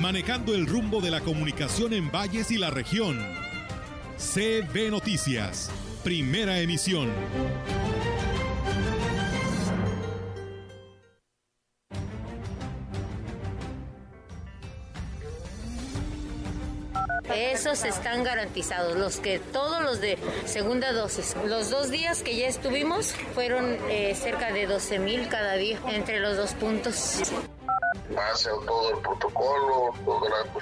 manejando el rumbo de la comunicación en valles y la región. CB Noticias, primera emisión. Esos están garantizados, los que todos los de segunda dosis. Los dos días que ya estuvimos fueron eh, cerca de 12 mil cada día entre los dos puntos hace todo el protocolo, todo el acto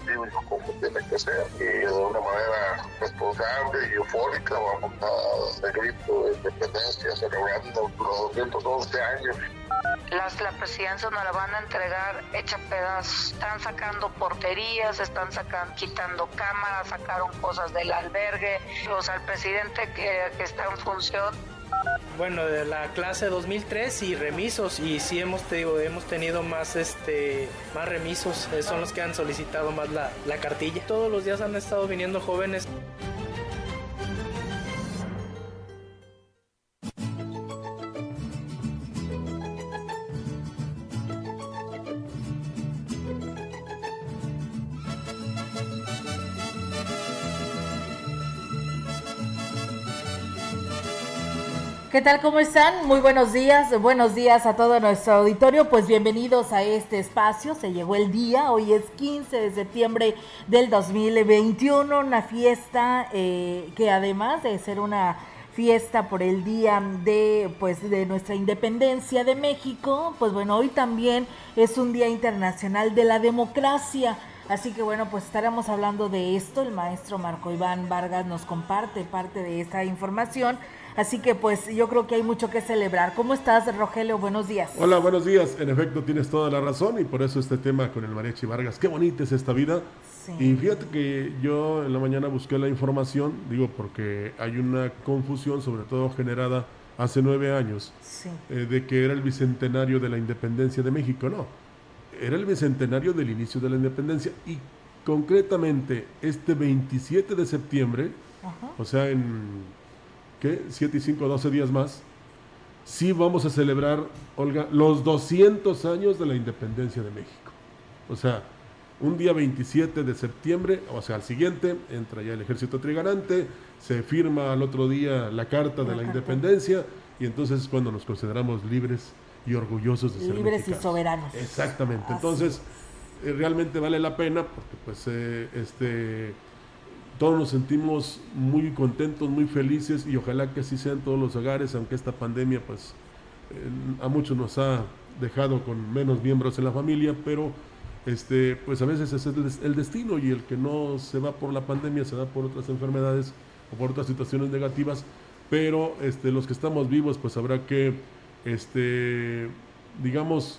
como tiene que ser y de una manera responsable y eufórica vamos a grito de independencia celebrando los 211 años. Las, la presidencia nos la van a entregar hecha pedazos. Están sacando porterías, están sacando, quitando cámaras, sacaron cosas del albergue. O sea, el presidente que, que está en función bueno, de la clase 2003 y remisos y sí hemos tenido, hemos tenido más este más remisos, eh, son los que han solicitado más la, la cartilla. Todos los días han estado viniendo jóvenes. ¿Qué tal? ¿Cómo están? Muy buenos días. Buenos días a todo nuestro auditorio. Pues bienvenidos a este espacio. Se llegó el día. Hoy es 15 de septiembre del 2021. Una fiesta eh, que además de ser una fiesta por el día de pues de nuestra independencia de México, pues bueno, hoy también es un día internacional de la democracia. Así que bueno, pues estaremos hablando de esto. El maestro Marco Iván Vargas nos comparte parte de esta información Así que pues yo creo que hay mucho que celebrar. ¿Cómo estás, Rogelio? Buenos días. Hola, buenos días. En efecto, tienes toda la razón y por eso este tema con el Mariachi Vargas. Qué bonita es esta vida. Y fíjate que yo en la mañana busqué la información, digo porque hay una confusión, sobre todo generada hace nueve años, eh, de que era el bicentenario de la independencia de México. No, era el bicentenario del inicio de la independencia y concretamente este 27 de septiembre, o sea, en ¿qué? 7 y 5, 12 días más, sí vamos a celebrar, Olga, los 200 años de la independencia de México. O sea, un día 27 de septiembre, o sea, al siguiente, entra ya el ejército triganante, se firma al otro día la Carta de la, Independencia, y entonces es cuando nos consideramos libres y orgullosos de ser Libres y soberanos. Exactamente. Entonces, eh, realmente vale la pena, porque pues eh, este todos nos sentimos muy contentos, muy felices y ojalá que así sean todos los hogares, aunque esta pandemia pues a muchos nos ha dejado con menos miembros en la familia, pero este pues a veces es el, destino y el que no se va por la pandemia se va por otras enfermedades o por otras situaciones negativas, pero este los que estamos vivos pues habrá que este digamos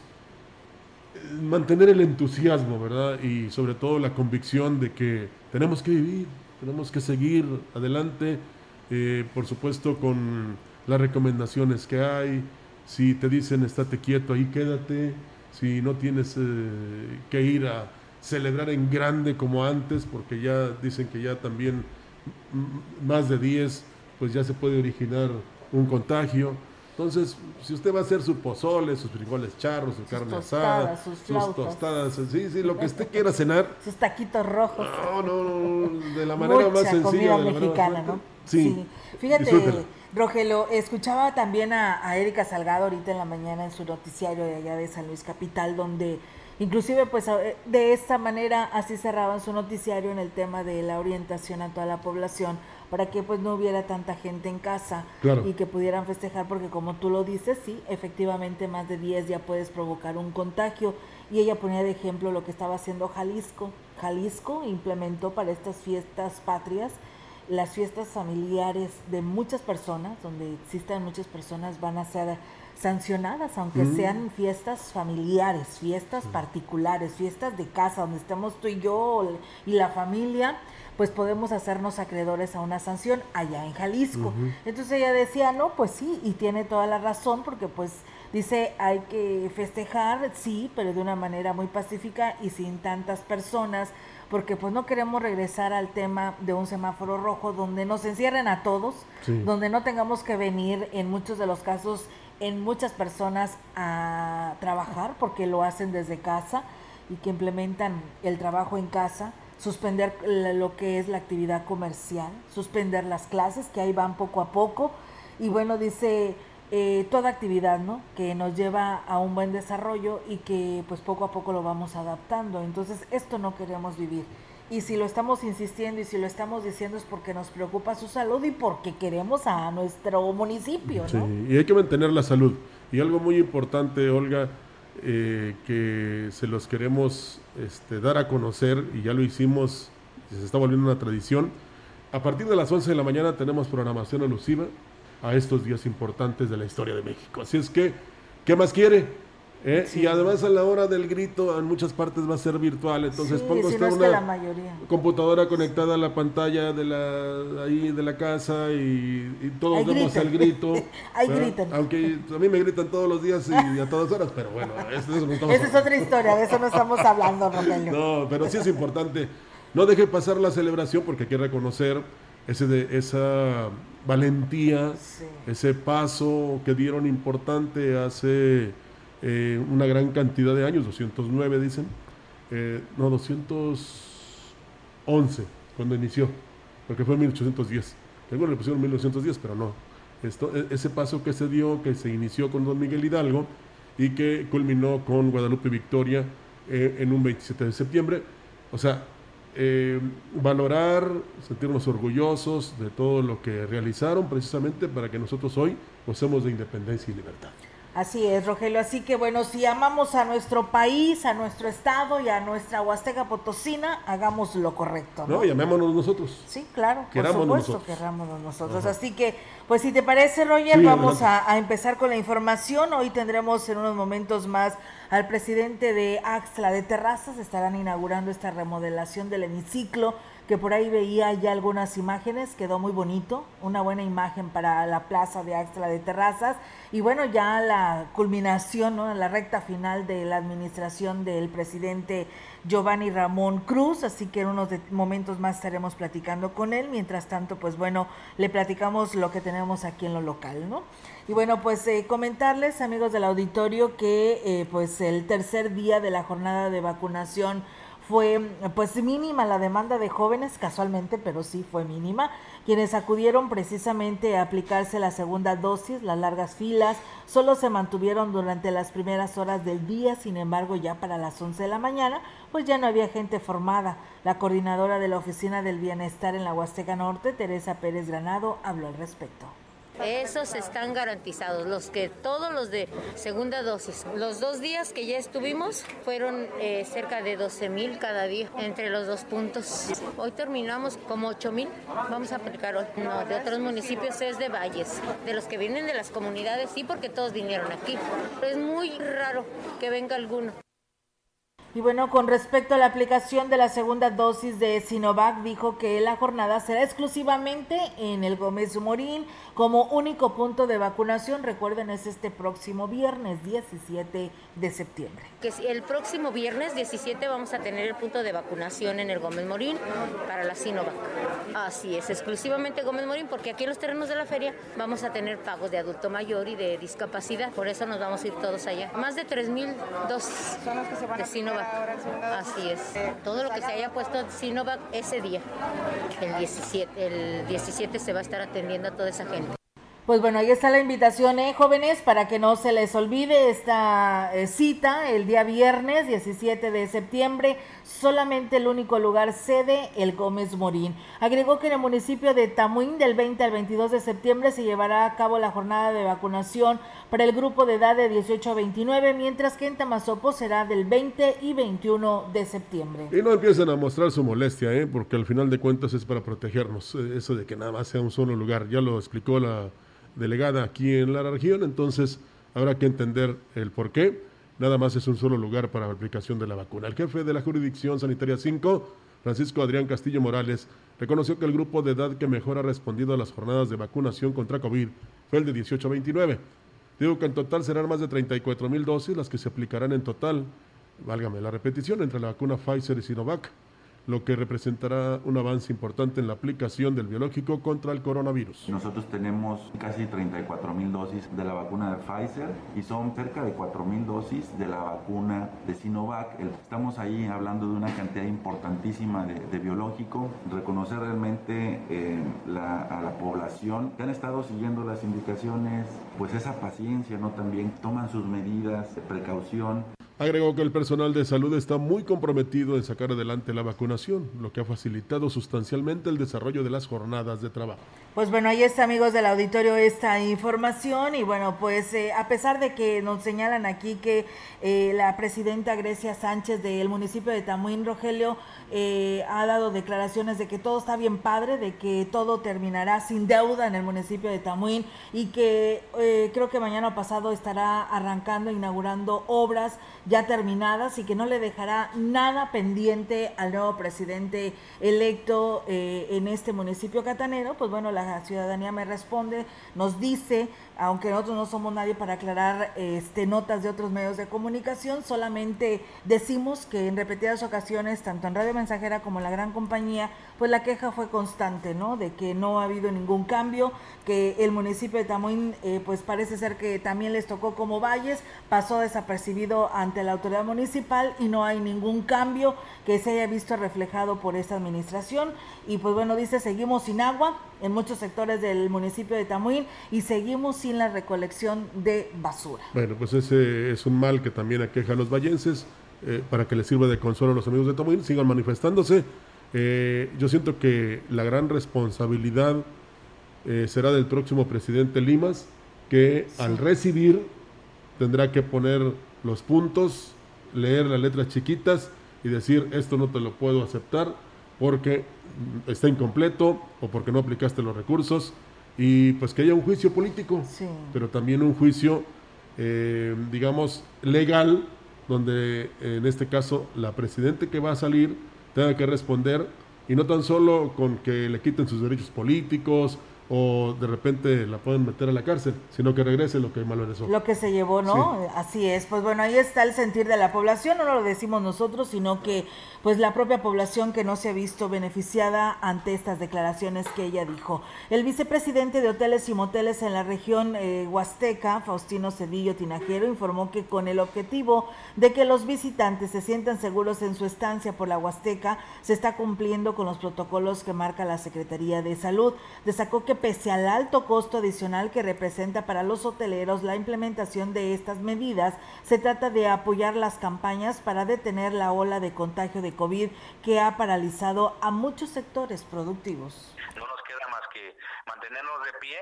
mantener el entusiasmo, ¿verdad? Y sobre todo la convicción de que tenemos que vivir, tenemos que seguir adelante, eh, por supuesto con las recomendaciones que hay. Si te dicen estate quieto, ahí quédate. Si no tienes eh, que ir a celebrar en grande como antes, porque ya dicen que ya también más de 10, pues ya se puede originar un contagio. Entonces, si usted va a hacer su pozole, sus frijoles charros, su carne asada, sus, tostadas, sí, sí, lo que usted quiera cenar. Sus taquitos rojos. No, no, no, de la manera más sencilla. Comida mexicana, ¿no? Sí. Fíjate, Rogelio, escuchaba también a, a, Erika Salgado ahorita en la mañana en su noticiario de allá de San Luis Capital, donde inclusive pues de esta manera así cerraban su noticiario en el tema de la orientación a toda la población para que pues no hubiera tanta gente en casa y que pudieran festejar porque como tú lo dices, sí, efectivamente más de 10 ya puedes provocar un contagio y ella ponía de ejemplo lo que estaba haciendo Jalisco. Jalisco implementó para estas fiestas patrias las fiestas familiares de muchas personas, donde existen muchas personas, van a ser sancionadas, aunque mm. sean fiestas familiares, fiestas particulares, fiestas de casa, donde estemos tú y yo y la familia, pues podemos hacernos acreedores a una sanción allá en Jalisco. Entonces ella decía, no, pues sí, y tiene toda la razón, porque pues dice, hay que festejar, sí, pero de una manera muy pacífica y sin tantas personas, porque pues no queremos regresar al tema de un semáforo rojo donde nos encierren a todos, donde no tengamos que venir en muchos de los casos en muchas personas a trabajar porque lo hacen desde casa y que implementan el trabajo en casa, suspender lo que es la actividad comercial, suspender las clases que ahí van poco a poco y bueno, dice eh, toda actividad, ¿no? Que nos lleva a un buen desarrollo y que pues poco a poco lo vamos adaptando. Entonces esto no queremos vivir. Y si lo estamos insistiendo y si lo estamos diciendo es porque nos preocupa su salud y porque queremos a nuestro municipio. ¿no? Y hay que mantener la salud. Y algo muy importante, Olga, eh, que se los queremos este, dar a conocer, y ya lo hicimos, se está volviendo una tradición. A partir de las 11 de la mañana tenemos programación alusiva a estos días importantes de la historia de México. Así es que, ¿qué más quiere? ¿Eh? Y además a la hora del grito en muchas partes va a ser virtual, entonces pongo usted una computadora conectada a la pantalla de la ahí de la casa y, todos vemos el grito. ahí gritan. Aunque a mí me gritan todos los días y a todas horas, pero bueno, eso no Esa es otra historia, de eso no estamos hablando, Rogelio. No, pero sí es importante. No deje pasar la celebración porque hay que reconocer ese de, esa valentía, ese paso que dieron importante hace eh, una gran cantidad de años, 209 dicen, eh, no, 211 cuando inició, porque fue en 1810. Luego le pusieron 1910, pero no. Esto, e, ese paso que se dio, que se inició con don Miguel Hidalgo y que culminó con Guadalupe Victoria eh, en un 27 de septiembre. O sea, valorar, sentirnos orgullosos de todo lo que realizaron precisamente para que nosotros hoy gocemos de independencia y libertad. Así es, Rogelio. Así que bueno, si amamos a nuestro país, a nuestro estado y a nuestra Huasteca Potosina, hagamos lo correcto. No, llamémonos nosotros. Sí, claro, por supuesto, querámonos nosotros. Así que, pues si te parece, Roger, vamos a, a, empezar con la información. Hoy tendremos en unos momentos más al presidente de Axla de Terrazas. Estarán inaugurando esta remodelación del hemiciclo que por ahí veía ya algunas imágenes, quedó muy bonito, una buena imagen para la plaza de Axtra de Terrazas y bueno, ya la culminación, ¿no? la recta final de la administración del presidente Giovanni Ramón Cruz, así que en unos momentos más estaremos platicando con él, mientras tanto, pues bueno, le platicamos lo que tenemos aquí en lo local, ¿no? Y bueno, pues eh, comentarles, amigos del auditorio, que eh, pues el tercer día de la jornada de vacunación fue pues mínima la demanda de jóvenes, casualmente, pero sí fue mínima, quienes acudieron precisamente a aplicarse la segunda dosis, las largas filas, solo se mantuvieron durante las primeras horas del día, sin embargo ya para las 11 de la mañana, pues ya no había gente formada. La coordinadora de la Oficina del Bienestar en la Huasteca Norte, Teresa Pérez Granado, habló al respecto. Esos están garantizados, los que todos los de segunda dosis. Los dos días que ya estuvimos fueron eh, cerca de 12 mil cada día entre los dos puntos. Hoy terminamos como 8 mil, vamos a aplicar hoy. No, de otros municipios es de valles, de los que vienen de las comunidades sí, porque todos vinieron aquí. es muy raro que venga alguno. Y bueno, con respecto a la aplicación de la segunda dosis de Sinovac, dijo que la jornada será exclusivamente en el Gómez Morín como único punto de vacunación. Recuerden, es este próximo viernes 17 de septiembre. Que el próximo viernes 17 vamos a tener el punto de vacunación en el Gómez Morín para la Sinovac. Así es, exclusivamente Gómez Morín, porque aquí en los terrenos de la feria vamos a tener pagos de adulto mayor y de discapacidad. Por eso nos vamos a ir todos allá. Más de 3.000 dosis de Sinovac. Así es. Todo lo que se haya puesto Sinovac ese día, el 17, el 17 se va a estar atendiendo a toda esa gente. Pues bueno, ahí está la invitación, ¿eh, jóvenes, para que no se les olvide esta eh, cita el día viernes 17 de septiembre. Solamente el único lugar sede, el Gómez Morín. Agregó que en el municipio de Tamuín del 20 al 22 de septiembre se llevará a cabo la jornada de vacunación para el grupo de edad de 18 a 29, mientras que en Tamazopo será del 20 y 21 de septiembre. Y no empiecen a mostrar su molestia, ¿eh? porque al final de cuentas es para protegernos. Eh, eso de que nada más sea un solo lugar, ya lo explicó la delegada aquí en la región, entonces habrá que entender el por qué. Nada más es un solo lugar para la aplicación de la vacuna. El jefe de la jurisdicción sanitaria 5, Francisco Adrián Castillo Morales, reconoció que el grupo de edad que mejor ha respondido a las jornadas de vacunación contra COVID fue el de 18 a 29. Digo que en total serán más de 34 mil dosis las que se aplicarán en total, válgame la repetición, entre la vacuna Pfizer y Sinovac lo que representará un avance importante en la aplicación del biológico contra el coronavirus. Nosotros tenemos casi 34 mil dosis de la vacuna de Pfizer y son cerca de 4 mil dosis de la vacuna de Sinovac. Estamos ahí hablando de una cantidad importantísima de, biológico, reconocer realmente eh, a la población que han estado siguiendo las indicaciones, pues esa paciencia, ¿no? También toman sus medidas de precaución. Agregó que el personal de salud está muy comprometido en sacar adelante la vacunación, lo que ha facilitado sustancialmente el desarrollo de las jornadas de trabajo. Pues bueno, ahí está amigos del auditorio esta información. Y bueno, pues eh, a pesar de que nos señalan aquí que eh, la presidenta Grecia Sánchez del municipio de Tamuín, Rogelio, eh, ha dado declaraciones de que todo está bien padre, de que todo terminará sin deuda en el municipio de Tamuín y que creo que mañana pasado estará arrancando, inaugurando obras ya terminadas y que no le dejará nada pendiente al nuevo presidente electo en este municipio catanero, pues bueno, la la ciudadanía me responde, nos dice, aunque nosotros no somos nadie para aclarar este, notas de otros medios de comunicación, solamente decimos que en repetidas ocasiones, tanto en Radio Mensajera como en la gran compañía, pues la queja fue constante, ¿no? De que no ha habido ningún cambio, que el municipio de Tamuín, eh, pues parece ser que también les tocó como Valles, pasó desapercibido ante la autoridad municipal y no hay ningún cambio que se haya visto reflejado por esta administración. Y pues bueno, dice, seguimos sin agua en muchos sectores del municipio de Tamuín y seguimos sin la recolección de basura. Bueno, pues ese es un mal que también aqueja a los vallenses. Eh, para que les sirva de consuelo a los amigos de Tamuín, sigan manifestándose. Eh, yo siento que la gran responsabilidad eh, será del próximo presidente Limas, que al recibir tendrá que poner los puntos, leer las letras chiquitas y decir esto no te lo puedo aceptar porque está incompleto o porque no aplicaste los recursos y pues que haya un juicio político, pero también un juicio, eh, digamos, legal, donde en este caso la presidente que va a salir tenga que responder y no tan solo con que le quiten sus derechos políticos o de repente la pueden meter a la cárcel, sino que regrese lo que malversó. Lo que se llevó, ¿no? Así es. Pues bueno, ahí está el sentir de la población, no lo decimos nosotros, sino que pues la propia población que no se ha visto beneficiada ante estas declaraciones que ella dijo. El vicepresidente de Hoteles y Moteles en la región eh, Huasteca, Faustino Cedillo Tinajero, informó que con el objetivo de que los visitantes se sientan seguros en su estancia por la Huasteca, se está cumpliendo con los protocolos que marca la Secretaría de Salud. Destacó que pese al alto costo adicional que representa para los hoteleros la implementación de estas medidas, se trata de apoyar las campañas para detener la ola de contagio de COVID que ha paralizado a muchos sectores productivos. No nos queda más que mantenernos de pie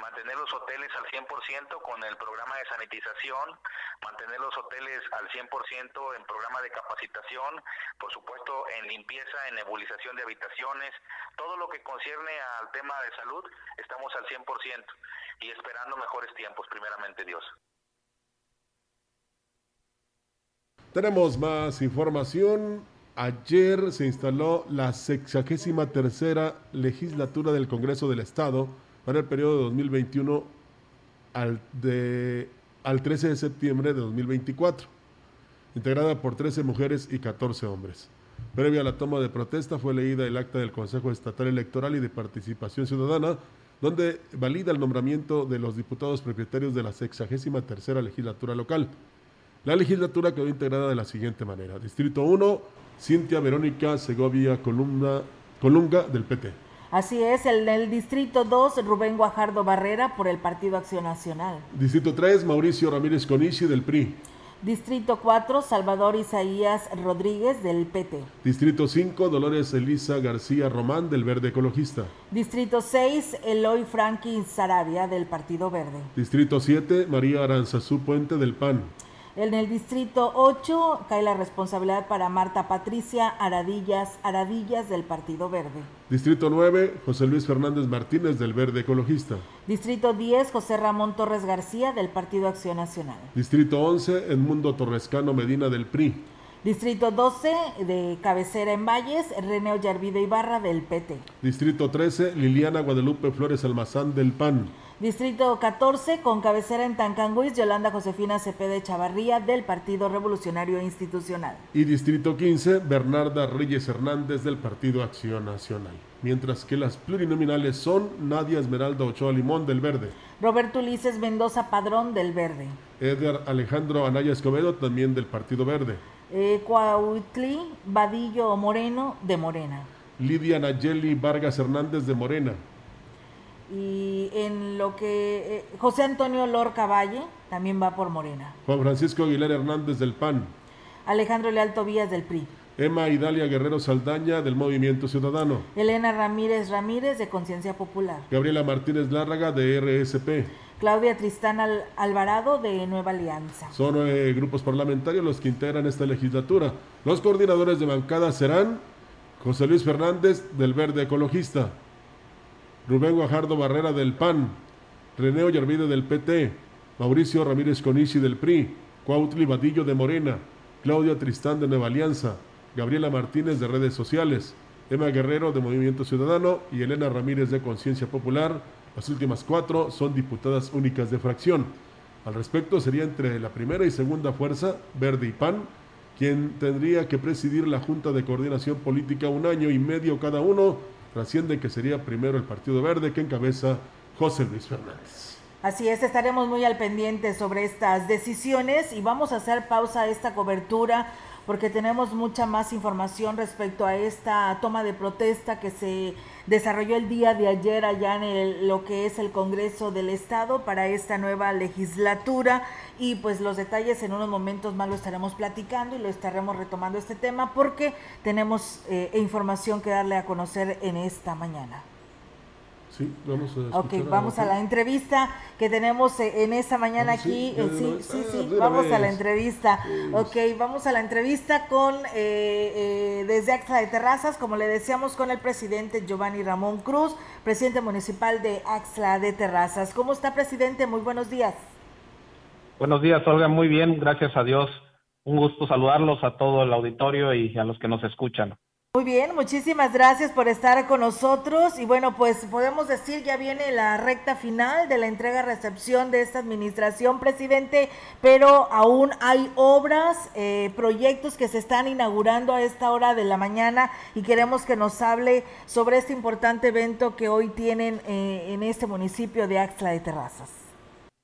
mantener los hoteles al 100% con el programa de sanitización, mantener los hoteles al 100% en programa de capacitación, por supuesto en limpieza, en nebulización de habitaciones, todo lo que concierne al tema de salud, estamos al 100% y esperando mejores tiempos, primeramente Dios. Tenemos más información. Ayer se instaló la sexagésima tercera legislatura del Congreso del Estado para el periodo de 2021 al, de, al 13 de septiembre de 2024, integrada por 13 mujeres y 14 hombres. Previa a la toma de protesta fue leída el acta del Consejo Estatal Electoral y de Participación Ciudadana, donde valida el nombramiento de los diputados propietarios de la 63 tercera legislatura local. La legislatura quedó integrada de la siguiente manera. Distrito 1, Cintia Verónica Segovia Columna, Colunga del PT. Así es, el del Distrito 2, Rubén Guajardo Barrera por el Partido Acción Nacional. Distrito 3, Mauricio Ramírez Conici del PRI. Distrito 4, Salvador Isaías Rodríguez del PT. Distrito 5, Dolores Elisa García Román del Verde Ecologista. Distrito 6, Eloy Franklin Sarabia del Partido Verde. Distrito 7, María Aranzazú Puente del PAN. En el distrito 8 cae la responsabilidad para Marta Patricia Aradillas Aradillas del Partido Verde. Distrito 9, José Luis Fernández Martínez del Verde Ecologista. Distrito 10, José Ramón Torres García del Partido Acción Nacional. Distrito 11, Edmundo Torrescano Medina del PRI. Distrito 12 de cabecera en Valles, René Ollarvide Ibarra del PT. Distrito 13, Liliana Guadalupe Flores Almazán del PAN. Distrito 14, con cabecera en Tancanguis, Yolanda Josefina Cepeda Chavarría del Partido Revolucionario Institucional. Y Distrito 15, Bernarda Reyes Hernández del Partido Acción Nacional. Mientras que las plurinominales son Nadia Esmeralda Ochoa Limón del Verde. Roberto Ulises Mendoza Padrón del Verde. Edgar Alejandro Anaya Escobedo también del Partido Verde. Eh, Vadillo Moreno de Morena. Lidia Nayeli Vargas Hernández de Morena y en lo que eh, José Antonio Lorca Valle también va por Morena. Juan Francisco Aguilar Hernández del PAN. Alejandro Leal Tobías del PRI. Emma Idalia Guerrero Saldaña del Movimiento Ciudadano. Elena Ramírez Ramírez de Conciencia Popular. Gabriela Martínez Lárraga de RSP. Claudia Tristán Alvarado de Nueva Alianza. Son eh, grupos parlamentarios los que integran esta legislatura. Los coordinadores de bancada serán José Luis Fernández del Verde Ecologista. Rubén Guajardo Barrera del PAN, René Ollarvide del PT, Mauricio Ramírez Conici del PRI, Cuautli Vadillo de Morena, Claudia Tristán de Nueva Alianza, Gabriela Martínez de Redes Sociales, Emma Guerrero de Movimiento Ciudadano y Elena Ramírez de Conciencia Popular. Las últimas cuatro son diputadas únicas de fracción. Al respecto sería entre la primera y segunda fuerza, Verde y PAN, quien tendría que presidir la Junta de Coordinación Política un año y medio cada uno trasciende que sería primero el Partido Verde que encabeza José Luis Fernández. Así es, estaremos muy al pendiente sobre estas decisiones y vamos a hacer pausa a esta cobertura porque tenemos mucha más información respecto a esta toma de protesta que se desarrolló el día de ayer allá en lo que es el Congreso del Estado para esta nueva legislatura y pues los detalles en unos momentos más lo estaremos platicando y lo estaremos retomando este tema porque tenemos eh, información que darle a conocer en esta mañana. Sí, vamos a Ok, vamos a, la entrevista que tenemos eh, en esta mañana ah, aquí. Sí, eh, sí, sí, vamos a la entrevista. Ok, vamos a la entrevista con, eh, desde Axla de Terrazas, como le decíamos, con el presidente Giovanni Ramón Cruz, presidente municipal de Axla de Terrazas. ¿Cómo está, presidente? Muy buenos días. Buenos días, Olga. Muy bien, gracias a Dios. Un gusto saludarlos a todo el auditorio y a los que nos escuchan. Muy bien, muchísimas gracias por estar con nosotros y bueno, pues podemos decir ya viene la recta final de la entrega-recepción de esta administración, presidente, pero aún hay obras, eh, proyectos que se están inaugurando a esta hora de la mañana y queremos que nos hable sobre este importante evento que hoy tienen eh, en este municipio de Axla de Terrazas.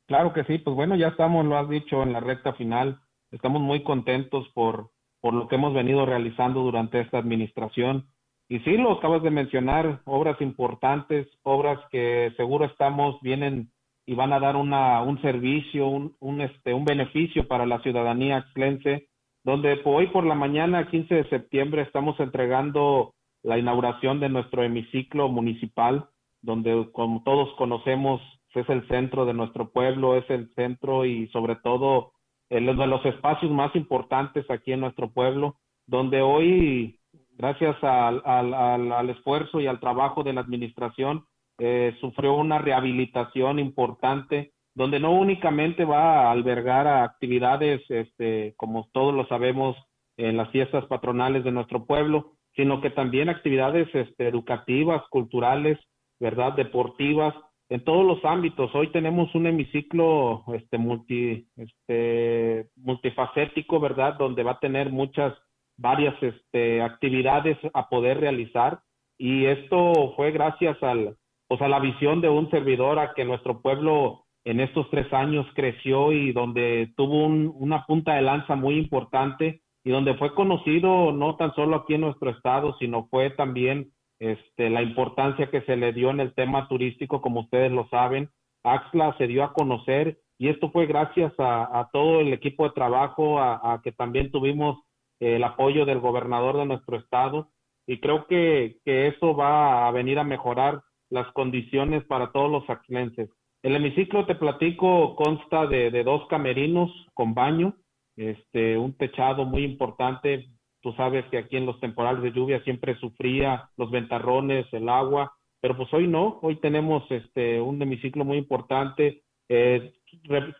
Claro que sí, pues bueno, ya estamos, lo has dicho, en la recta final, estamos muy contentos por por lo que hemos venido realizando durante esta administración. Y sí, lo acabas de mencionar, obras importantes, obras que seguro estamos, vienen y van a dar una, un servicio, un, un, este, un beneficio para la ciudadanía axlense, donde hoy por la mañana, 15 de septiembre, estamos entregando la inauguración de nuestro hemiciclo municipal, donde como todos conocemos es el centro de nuestro pueblo, es el centro y sobre todo uno de los espacios más importantes aquí en nuestro pueblo, donde hoy, gracias al, al, al esfuerzo y al trabajo de la administración, eh, sufrió una rehabilitación importante, donde no únicamente va a albergar actividades, este, como todos lo sabemos, en las fiestas patronales de nuestro pueblo, sino que también actividades este, educativas, culturales, verdad, deportivas, en todos los ámbitos. Hoy tenemos un hemiciclo este, multi, este, multifacético, ¿verdad? Donde va a tener muchas, varias este, actividades a poder realizar. Y esto fue gracias al, pues, a la visión de un servidor a que nuestro pueblo en estos tres años creció y donde tuvo un, una punta de lanza muy importante y donde fue conocido no tan solo aquí en nuestro estado, sino fue también este, la importancia que se le dio en el tema turístico, como ustedes lo saben. Axla se dio a conocer y esto fue gracias a, todo el equipo de trabajo, a, que también tuvimos el apoyo del gobernador de nuestro estado y creo que, que eso va a venir a mejorar las condiciones para todos los axlenses. El hemiciclo, te platico, consta de, de dos camerinos con baño, este, un techado muy importante, Tú sabes que aquí en los temporales de lluvia siempre sufría los ventarrones, el agua, pero pues hoy no, hoy tenemos este un hemiciclo muy importante, eh,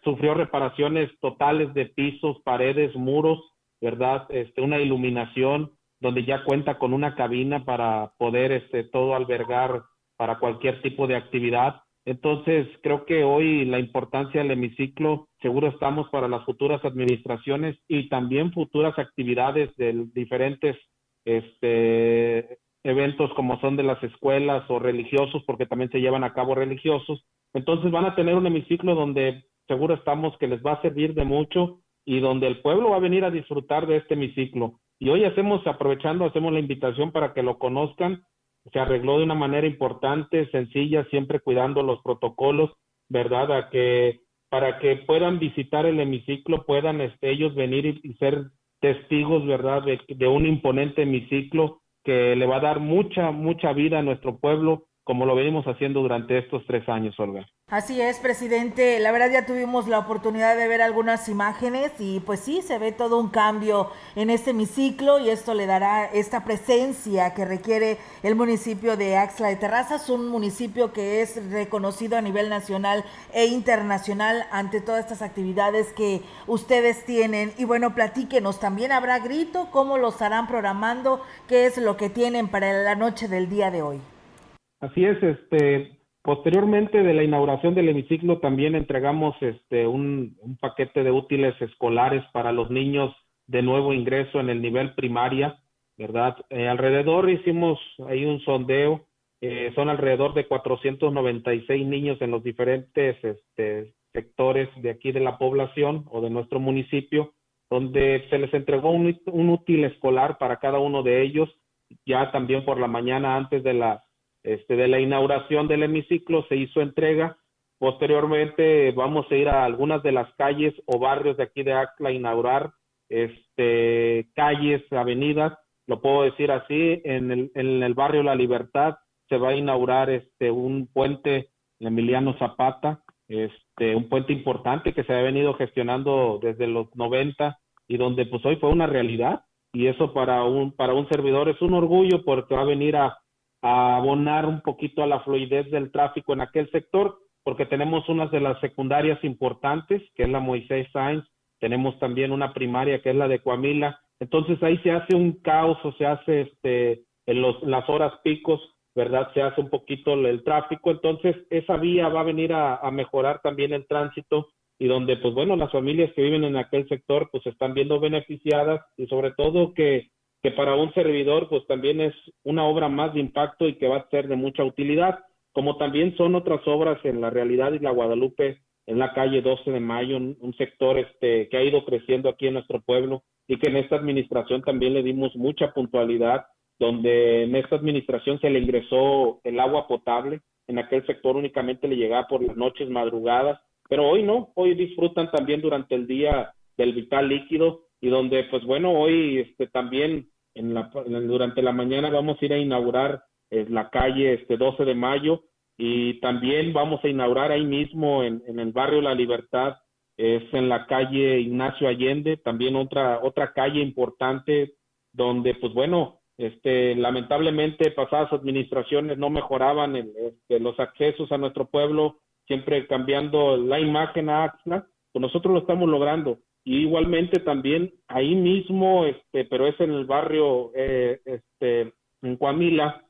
sufrió reparaciones totales de pisos, paredes, muros, ¿verdad? Este, una iluminación donde ya cuenta con una cabina para poder este, todo albergar para cualquier tipo de actividad. Entonces, creo que hoy la importancia del hemiciclo, seguro estamos para las futuras administraciones y también futuras actividades de diferentes este, eventos como son de las escuelas o religiosos, porque también se llevan a cabo religiosos. Entonces van a tener un hemiciclo donde seguro estamos que les va a servir de mucho y donde el pueblo va a venir a disfrutar de este hemiciclo. Y hoy hacemos, aprovechando, hacemos la invitación para que lo conozcan. Se arregló de una manera importante, sencilla, siempre cuidando los protocolos, ¿verdad? A que para que puedan visitar el hemiciclo, puedan este, ellos venir y, ser testigos, ¿verdad? De, de un imponente hemiciclo que le va a dar mucha, mucha vida a nuestro pueblo como lo venimos haciendo durante estos tres años, Olga. Así es, presidente. La verdad ya tuvimos la oportunidad de ver algunas imágenes y pues sí, se ve todo un cambio en este hemiciclo y esto le dará esta presencia que requiere el municipio de Axla de Terrazas, un municipio que es reconocido a nivel nacional e internacional ante todas estas actividades que ustedes tienen. Y bueno, platíquenos, ¿también habrá grito? ¿Cómo lo estarán programando? ¿Qué es lo que tienen para la noche del día de hoy? Así es, este, posteriormente de la inauguración del hemiciclo también entregamos este, un, paquete de útiles escolares para los niños de nuevo ingreso en el nivel primaria, ¿verdad? Eh, alrededor hicimos ahí un sondeo, eh, son alrededor de 496 niños en los diferentes este, sectores de aquí de la población o de nuestro municipio, donde se les entregó un, un útil escolar para cada uno de ellos, ya también por la mañana antes de la este, de la inauguración del hemiciclo se hizo entrega. Posteriormente vamos a ir a algunas de las calles o barrios de aquí de Acla a inaugurar este, calles, avenidas, lo puedo decir así, en el, en el barrio La Libertad se va a inaugurar este, un puente Emiliano Zapata, este, un puente importante que se ha venido gestionando desde los 90 y donde pues hoy fue una realidad y eso para un, para un servidor es un orgullo porque va a venir a a abonar un poquito a la fluidez del tráfico en aquel sector, porque tenemos unas de las secundarias importantes, que es la Moisés Sainz, tenemos también una primaria que es la de Coamila, entonces ahí se hace un caos o se hace este, en los, las horas picos, ¿verdad? Se hace un poquito el, tráfico, entonces esa vía va a venir a, a mejorar también el tránsito y donde pues bueno, las familias que viven en aquel sector pues están viendo beneficiadas y sobre todo que que para un servidor pues también es una obra más de impacto y que va a ser de mucha utilidad, como también son otras obras en la realidad y la Guadalupe en la calle 12 de Mayo, un, sector este que ha ido creciendo aquí en nuestro pueblo y que en esta administración también le dimos mucha puntualidad, donde en esta administración se le ingresó el agua potable, en aquel sector únicamente le llegaba por las noches madrugadas, pero hoy no, hoy disfrutan también durante el día del vital líquido y donde pues bueno, hoy este también en la, durante la mañana vamos a ir a inaugurar eh, la calle este 12 de mayo y también vamos a inaugurar ahí mismo en, en el barrio La Libertad es en la calle Ignacio Allende, también otra otra calle importante donde pues bueno, este lamentablemente pasadas administraciones no mejoraban este, los accesos a nuestro pueblo, siempre cambiando la imagen a Axla, pues nosotros lo estamos logrando y igualmente también ahí mismo, este, pero es en el barrio, eh, este, en Coamila,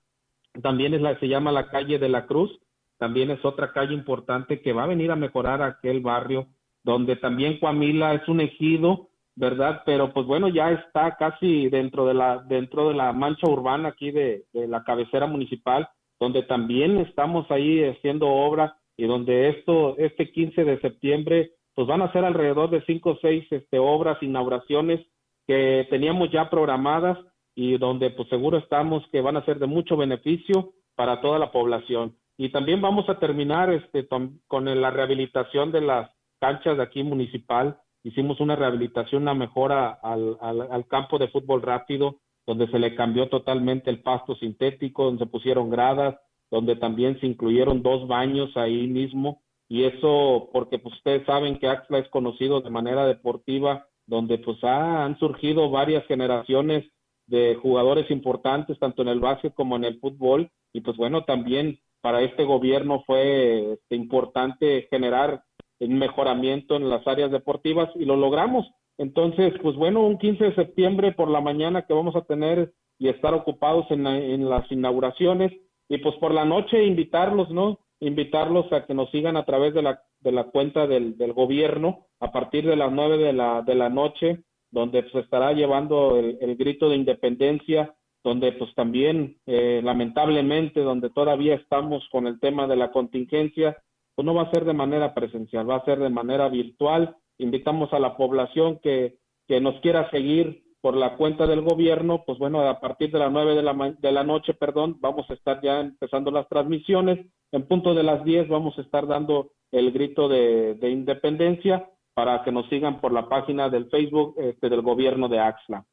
también es la, se llama la calle de la Cruz, también es otra calle importante que va a venir a mejorar aquel barrio, donde también Coamila es un ejido, ¿verdad? Pero pues bueno, ya está casi dentro de la, dentro de la mancha urbana aquí de, de la cabecera municipal, donde también estamos ahí haciendo obra y donde esto, este 15 de septiembre pues van a ser alrededor de cinco o seis este, obras, inauguraciones que teníamos ya programadas y donde pues seguro estamos que van a ser de mucho beneficio para toda la población. Y también vamos a terminar este, con la rehabilitación de las canchas de aquí municipal. Hicimos una rehabilitación, una mejora al, al, al campo de fútbol rápido, donde se le cambió totalmente el pasto sintético, donde se pusieron gradas, donde también se incluyeron dos baños ahí mismo y eso porque pues ustedes saben que Axla es conocido de manera deportiva, donde pues han surgido varias generaciones de jugadores importantes tanto en el básquet como en el fútbol y pues bueno también para este gobierno fue este, importante generar un mejoramiento en las áreas deportivas y lo logramos Entonces, pues bueno, un 15 de septiembre por la mañana que vamos a tener y estar ocupados en, en las inauguraciones y pues por la noche invitarlos, ¿no? Invitarlos a que nos sigan a través de la, de la cuenta del, del gobierno a partir de las nueve de la, de la noche, donde se estará llevando el, el grito de independencia donde pues también eh, lamentablemente donde todavía estamos con el tema de la contingencia, pues no va a ser de manera presencial, va a ser de manera virtual. Invitamos a la población que, que nos quiera seguir por la cuenta del gobierno, pues bueno, a partir de las nueve de la, de la noche, perdón, vamos a estar ya empezando las transmisiones. En punto de las diez vamos a estar dando el grito de, de independencia para que nos sigan por la página del Facebook este, del gobierno de Axla.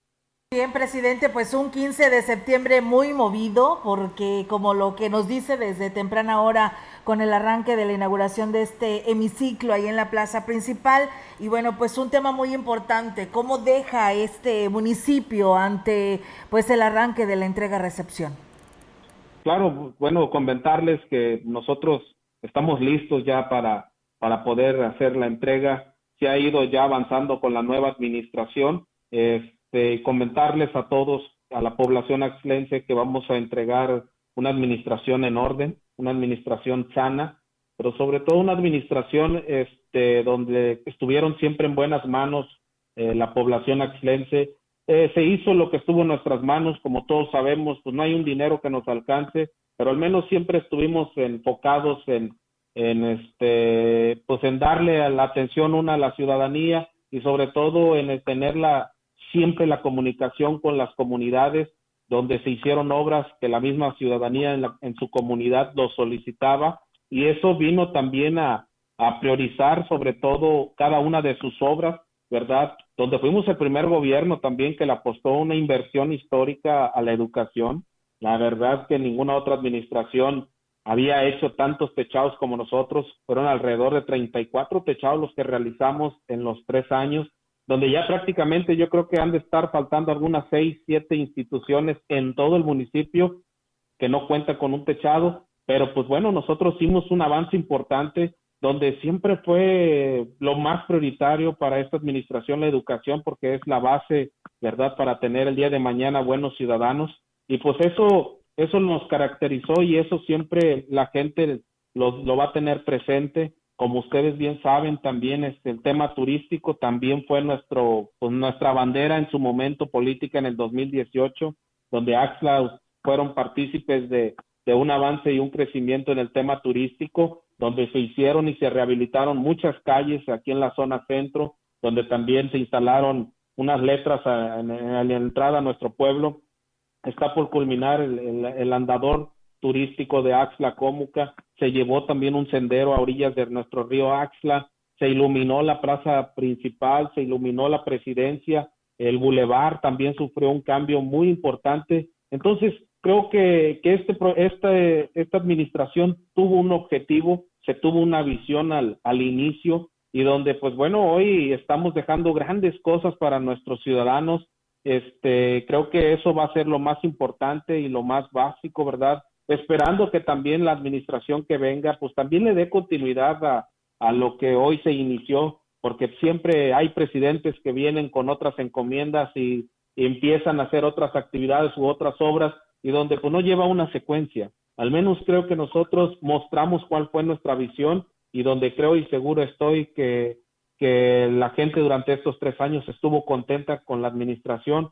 Bien, presidente, pues un 15 de septiembre muy movido, porque como lo que nos dice desde temprana hora con el arranque de la inauguración de este hemiciclo ahí en la plaza principal, y bueno, pues un tema muy importante, ¿cómo deja este municipio ante pues el arranque de la entrega-recepción? Claro, bueno, comentarles que nosotros estamos listos ya para, para poder hacer la entrega, se ha ido ya avanzando con la nueva administración, eh, este, comentarles a todos, a la población axlense, que vamos a entregar una administración en orden, una administración sana, pero sobre todo una administración este, donde estuvieron siempre en buenas manos eh, la población axlense. Eh, se hizo lo que estuvo en nuestras manos, como todos sabemos, pues no hay un dinero que nos alcance, pero al menos siempre estuvimos enfocados en, en este, pues en darle la atención una a la ciudadanía y sobre todo en tener la, siempre la comunicación con las comunidades donde se hicieron obras que la misma ciudadanía en, su comunidad lo solicitaba y eso vino también a, a priorizar sobre todo cada una de sus obras, ¿verdad? Donde fuimos el primer gobierno también que le apostó una inversión histórica a la educación. La verdad que ninguna otra administración había hecho tantos techados como nosotros. Fueron alrededor de 34 techados los que realizamos en los tres años donde ya prácticamente yo creo que han de estar faltando algunas seis, siete instituciones en todo el municipio que no cuentan con un techado, pero pues bueno, nosotros hicimos un avance importante donde siempre fue lo más prioritario para esta administración la educación porque es la base, ¿verdad?, para tener el día de mañana buenos ciudadanos y pues eso eso nos caracterizó y eso siempre la gente lo, lo va a tener presente como ustedes bien saben, también este, el tema turístico también fue nuestro, pues, nuestra bandera en su momento política en el 2018, donde Axla fueron partícipes de, un avance y un crecimiento en el tema turístico, donde se hicieron y se rehabilitaron muchas calles aquí en la zona centro, donde también se instalaron unas letras en, la entrada a nuestro pueblo. Está por culminar el, el andador turístico de Axla Cómuca, se llevó también un sendero a orillas de nuestro río Axla, se iluminó la plaza principal, se iluminó la presidencia, el bulevar también sufrió un cambio muy importante. Entonces, creo que, que este, esta, esta administración tuvo un objetivo, se tuvo una visión al, al inicio y donde, pues bueno, hoy estamos dejando grandes cosas para nuestros ciudadanos. Este, creo que eso va a ser lo más importante y lo más básico, ¿verdad? Esperando que también la administración que venga, pues también le dé continuidad a, a lo que hoy se inició, porque siempre hay presidentes que vienen con otras encomiendas y, empiezan a hacer otras actividades u otras obras y donde pues no lleva una secuencia. Al menos creo que nosotros mostramos cuál fue nuestra visión y donde creo y seguro estoy que, que la gente durante estos tres años estuvo contenta con la administración,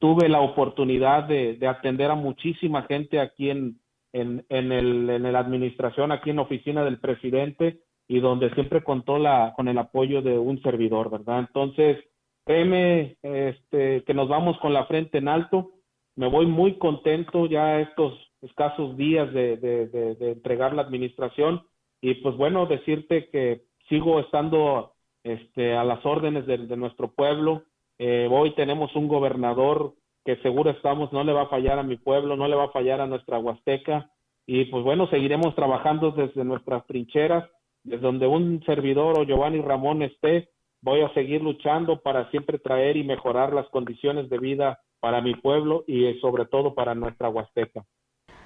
tuve la oportunidad de, atender a muchísima gente aquí en, en, en, el, en la administración, aquí en la oficina del presidente, y donde siempre contó la, con el apoyo de un servidor, ¿verdad? Entonces, créeme este, que nos vamos con la frente en alto. Me voy muy contento ya estos escasos días de, de, entregar la administración y pues bueno, decirte que sigo estando este, a las órdenes de, de nuestro pueblo, eh, hoy tenemos un gobernador que seguro estamos, no le va a fallar a mi pueblo, no le va a fallar a nuestra Huasteca. Y pues bueno, seguiremos trabajando desde nuestras trincheras, desde donde un servidor o Giovanni Ramón esté, voy a seguir luchando para siempre traer y mejorar las condiciones de vida para mi pueblo y sobre todo para nuestra Huasteca.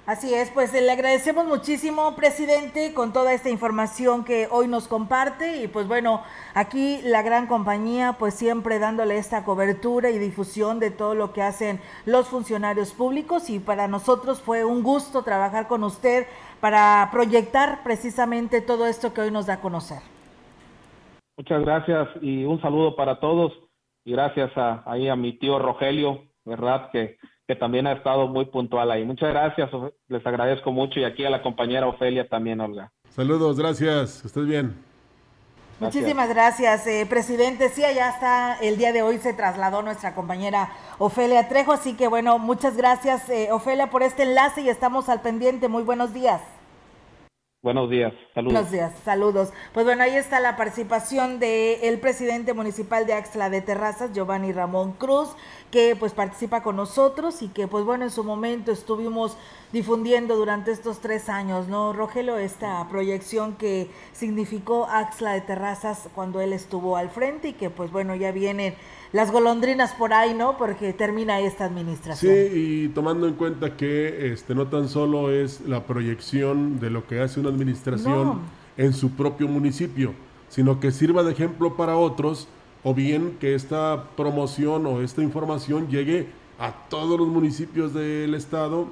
Así es, pues le agradecemos muchísimo, presidente, con toda esta información que hoy nos comparte y pues bueno, aquí la gran compañía pues siempre dándole esta cobertura y difusión de todo lo que hacen los funcionarios públicos y para nosotros fue un gusto trabajar con usted para proyectar precisamente todo esto que hoy nos da a conocer. Muchas gracias y un saludo para todos y gracias a, ahí a mi tío Rogelio, ¿verdad? Que que también ha estado muy puntual ahí. Muchas gracias, les agradezco mucho y aquí a la compañera Ofelia también, Olga. Saludos, gracias, que estés bien. Muchísimas gracias, eh, presidente. Sí, allá está, el día de hoy se trasladó nuestra compañera Ofelia Trejo, así que bueno, muchas gracias, eh, Ofelia, por este enlace y estamos al pendiente. Muy buenos días. Buenos días, saludos. Buenos días, saludos. Pues bueno, ahí está la participación del presidente municipal de Axla de Terrazas, Giovanni Ramón Cruz, que pues participa con nosotros y que pues bueno, en su momento estuvimos difundiendo durante estos tres años, ¿no, Rogelio? Esta proyección que significó Axla de Terrazas cuando él estuvo al frente y que pues bueno, ya vienen las golondrinas por ahí, ¿no? Porque termina esta administración. Sí, y tomando en cuenta que este no tan solo es la proyección de lo que hace una administración en su propio municipio, sino que sirva de ejemplo para otros, o bien que esta promoción o esta información llegue a todos los municipios del estado,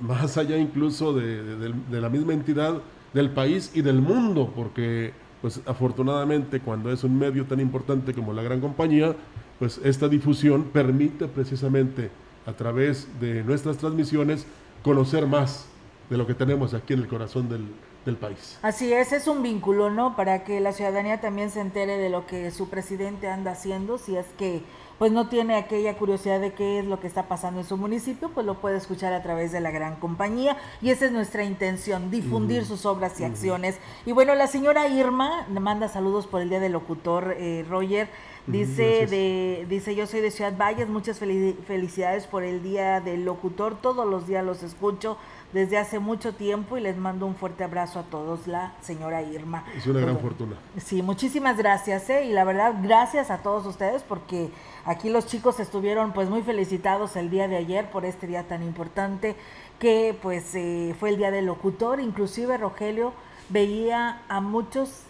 más allá incluso de, la misma entidad del país y del mundo, porque pues afortunadamente cuando es un medio tan importante como la gran compañía, pues esta difusión permite precisamente a través de nuestras transmisiones conocer más de lo que tenemos aquí en el corazón del, país. Así es, es un vínculo, ¿no? Para que la ciudadanía también se entere de lo que su presidente anda haciendo, si es que pues no tiene aquella curiosidad de qué es lo que está pasando en su municipio, pues lo puede escuchar a través de la gran compañía y esa es nuestra intención, difundir sus obras y acciones. Y bueno, la señora Irma manda saludos por el Día del Locutor, eh, Roger. Dice, de, dice, yo soy de Ciudad Valles, muchas felicidades por el Día del Locutor, todos los días los escucho desde hace mucho tiempo y les mando un fuerte abrazo a todos, la señora Irma. Es una gran fortuna. Sí, muchísimas gracias, ¿eh? y la verdad, gracias a todos ustedes porque aquí los chicos estuvieron pues muy felicitados el día de ayer por este día tan importante que pues eh, fue el Día del Locutor, inclusive Rogelio veía a muchos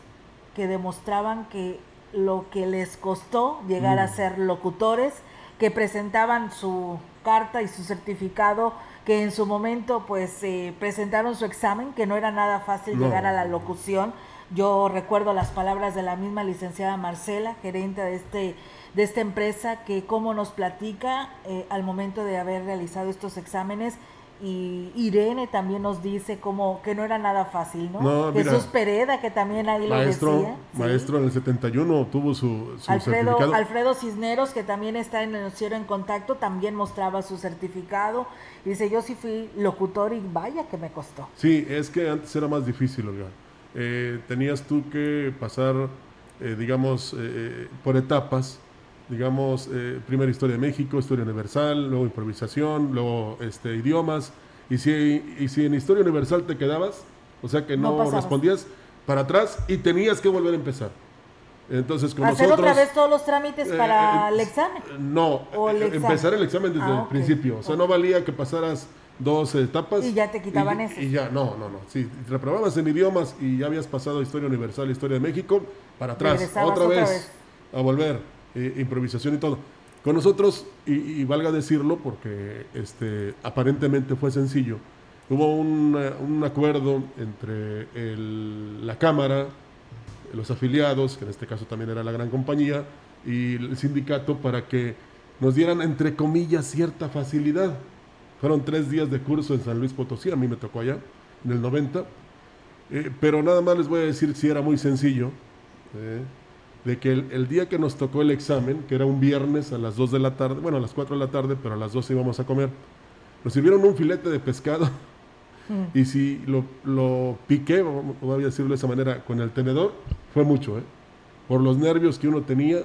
que demostraban que lo que les costó llegar a mm. ser locutores, que presentaban su carta y su certificado, que en su momento pues eh, presentaron su examen, que no era nada fácil llegar a la locución. Yo recuerdo las palabras de la misma licenciada Marcela, gerente de este de esta empresa, que cómo nos platica eh, al momento de haber realizado estos exámenes, y Irene también nos dice como que no era nada fácil, ¿no? Jesús Pereda, que también ahí maestro, lo decía. Maestro, en el 71 tuvo su, su Alfredo, certificado. Alfredo Cisneros, que también está en el noticiero en contacto, también mostraba su certificado. Dice, yo sí fui locutor y vaya que me costó. Sí, es que antes era más difícil, Olga. Eh, tenías tú que pasar, eh, digamos, eh, por etapas digamos, eh, primera historia de México, historia universal, luego improvisación, luego este, idiomas. Y si, y si en historia universal te quedabas, o sea que no, respondías para atrás y tenías que volver a empezar. Entonces, con ¿Hacer nosotros, otra vez todos los trámites para eh, el examen? No, eh, empezar el examen desde ah, el principio. O sea, no valía que pasaras dos etapas. Y ya te quitaban eso. Y ya, no, no, no. Si reprobabas en idiomas y ya habías pasado Historia Universal, Historia de México, para atrás, otra, vez, a volver. Eh, improvisación y todo. Con nosotros, y, valga decirlo, porque este, aparentemente fue sencillo, hubo un, acuerdo entre la Cámara, los afiliados, que en este caso también era la gran compañía, y el sindicato para que nos dieran, entre comillas, cierta facilidad. Fueron tres días de curso en San Luis Potosí, a mí me tocó allá, en el 90. Eh, pero nada más les voy a decir si era muy sencillo. Eh, de que el, día que nos tocó el examen, que era un viernes a las 2 de la tarde, bueno, a las 4 de la tarde, pero a las 2 íbamos a comer, nos sirvieron un filete de pescado mm. y si lo, lo piqué, voy a decirlo de esa manera, con el tenedor, fue mucho, ¿eh? por los nervios que uno tenía,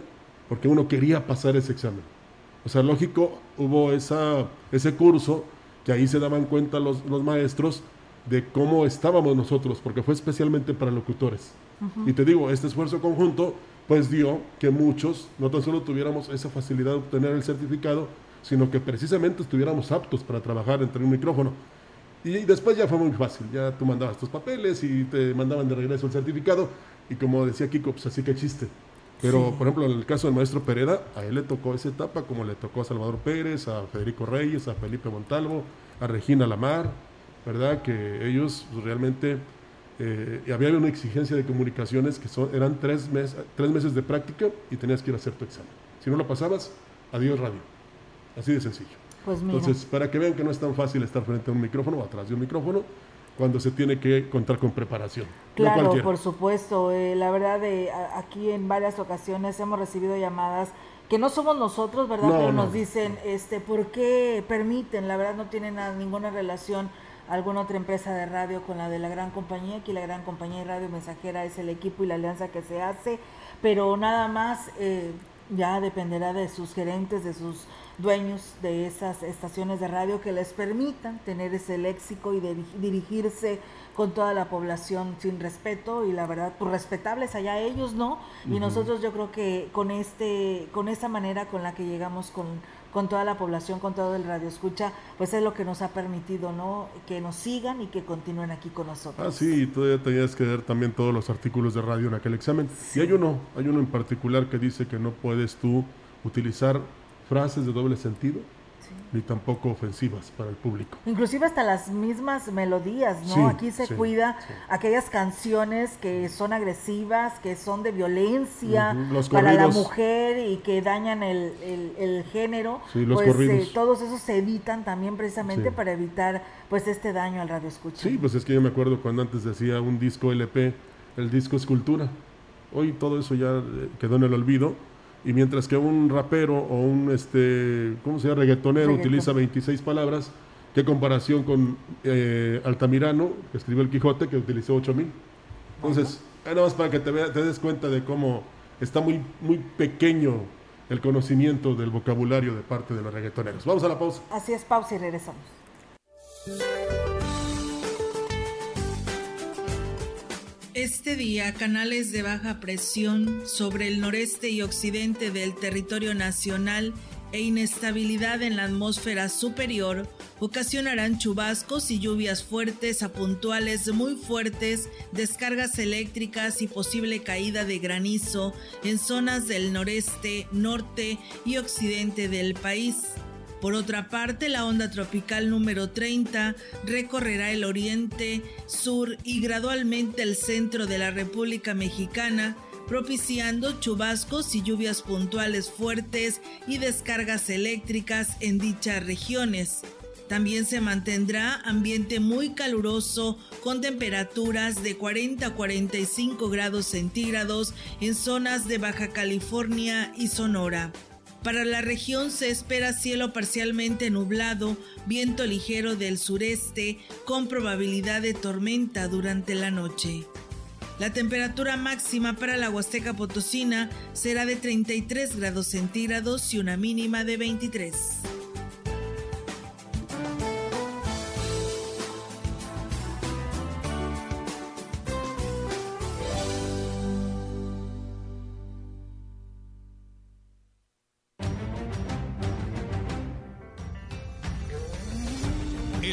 porque uno quería pasar ese examen. O sea, lógico, hubo esa, ese curso que ahí se daban cuenta los, los maestros de cómo estábamos nosotros, porque fue especialmente para locutores. Y te digo, este esfuerzo conjunto pues dio que muchos no tan solo tuviéramos esa facilidad de obtener el certificado, sino que precisamente estuviéramos aptos para trabajar entre un micrófono. Y después ya fue muy fácil, ya tú mandabas tus papeles y te mandaban de regreso el certificado y como decía Kiko, pues así que chiste. Pero, por ejemplo, en el caso del maestro Pereda, a él le tocó esa etapa, como le tocó a Salvador Pérez, a Federico Reyes, a Felipe Montalvo, a Regina Lamar, ¿verdad? Que ellos realmente, eh, había una exigencia de comunicaciones que son, eran tres, mes, tres meses de práctica y tenías que ir a hacer tu examen. Si no lo pasabas, adiós radio. Así de sencillo. Pues mira. Entonces, para que vean que no es tan fácil estar frente a un micrófono o atrás de un micrófono, cuando se tiene que contar con preparación. Claro, por supuesto. Eh, la verdad, de aquí en varias ocasiones hemos recibido llamadas que no somos nosotros, ¿verdad? Pero nos dicen, este, ¿por qué permiten? La verdad no tienen ninguna relación alguna otra empresa de radio con la de la gran compañía. Aquí la gran compañía de radio mensajera es el equipo y la alianza que se hace, pero nada más eh, ya dependerá de sus gerentes, de sus dueños de esas estaciones de radio que les permitan tener ese léxico y de dirigirse con toda la población sin respeto y la verdad pues respetables allá ellos no y nosotros yo creo que con este con esta manera con la que llegamos con con toda la población, con todo el radio escucha, pues es lo que nos ha permitido, ¿no? Que nos sigan y que continúen aquí con nosotros. Ah, sí, y todavía tenías que ver también todos los artículos de radio en aquel examen. Y hay uno, hay uno en particular que dice que no puedes tú utilizar frases de doble sentido ni tampoco ofensivas para el público. Inclusive hasta las mismas melodías, ¿no? Aquí se cuida aquellas canciones que son agresivas, que son de violencia para la mujer y que dañan el, el, género. los pues eh, todos esos se evitan también precisamente para evitar pues este daño al radio escucha. Sí, pues es que yo me acuerdo cuando antes decía un disco LP, el disco es cultura. Hoy todo eso ya eh, quedó en el olvido y mientras que un rapero o un, este, ¿cómo se llama? Reggaetonero utiliza 26 palabras, ¿qué comparación con eh, Altamirano, que escribió el Quijote, que utilizó 8000? Entonces, nada más para que te, te des cuenta de cómo está muy, muy pequeño el conocimiento del vocabulario de parte de los reggaetoneros. Vamos a la pausa. Así es, pausa y regresamos. Este día, canales de baja presión sobre el noreste y occidente del territorio nacional e inestabilidad en la atmósfera superior ocasionarán chubascos y lluvias fuertes a puntuales muy fuertes, descargas eléctricas y posible caída de granizo en zonas del noreste, norte y occidente del país. Por otra parte, la onda tropical número 30 recorrerá el oriente, sur y gradualmente el centro de la República Mexicana, propiciando chubascos y lluvias puntuales fuertes y descargas eléctricas en dichas regiones. También se mantendrá ambiente muy caluroso con temperaturas de 40 a 45 grados centígrados en zonas de Baja California y Sonora. Para la región se espera cielo parcialmente nublado, viento ligero del sureste con probabilidad de tormenta durante la noche. La temperatura máxima para la Huasteca Potosina será de 33 grados centígrados y una mínima de 23.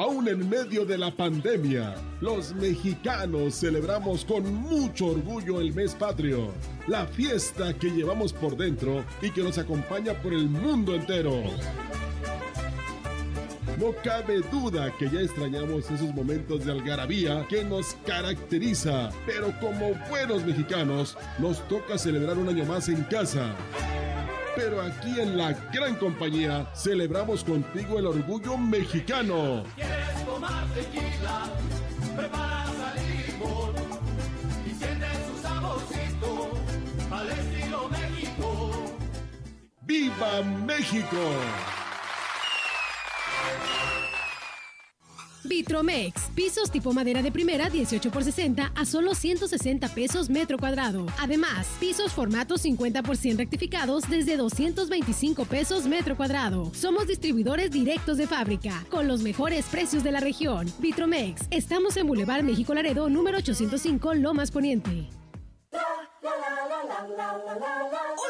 Aún en medio de la pandemia, los mexicanos celebramos con mucho orgullo el mes patrio, la fiesta que llevamos por dentro y que nos acompaña por el mundo entero. No cabe duda que ya extrañamos esos momentos de algarabía que nos caracteriza, pero como buenos mexicanos nos toca celebrar un año más en casa. Pero aquí en la gran compañía celebramos contigo el orgullo mexicano. ¿Quieres tomar tequila? Prepara limón y siente su saborcito al estilo México. ¡Viva México! Vitromex, pisos tipo madera de primera 18 por 60 a solo 160 pesos metro cuadrado. Además, pisos formato 50% rectificados desde 225 pesos metro cuadrado. Somos distribuidores directos de fábrica, con los mejores precios de la región. Vitromex, estamos en Boulevard México Laredo, número 805, Lomas Poniente. All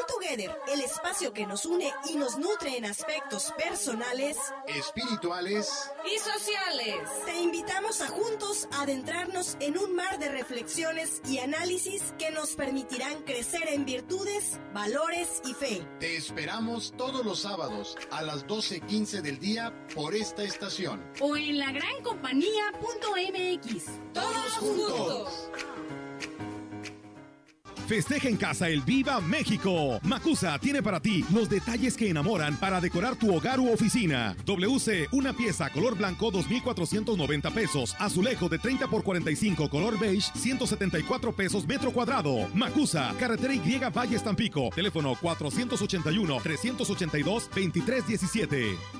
Together, el espacio que nos une y nos nutre en aspectos personales, espirituales y sociales. Te invitamos a juntos adentrarnos en un mar de reflexiones y análisis que nos permitirán crecer en virtudes, valores y fe. Te esperamos todos los sábados a las 12.15 del día por esta estación. O en la gran compañía.mx. Todos juntos. Festeja en casa el Viva México. Macusa tiene para ti los detalles que enamoran para decorar tu hogar u oficina. WC, una pieza color blanco 2.490 pesos. Azulejo de 30 por 45 color beige 174 pesos metro cuadrado. Macusa, carretera Y Valle Tampico. Teléfono 481 382 2317.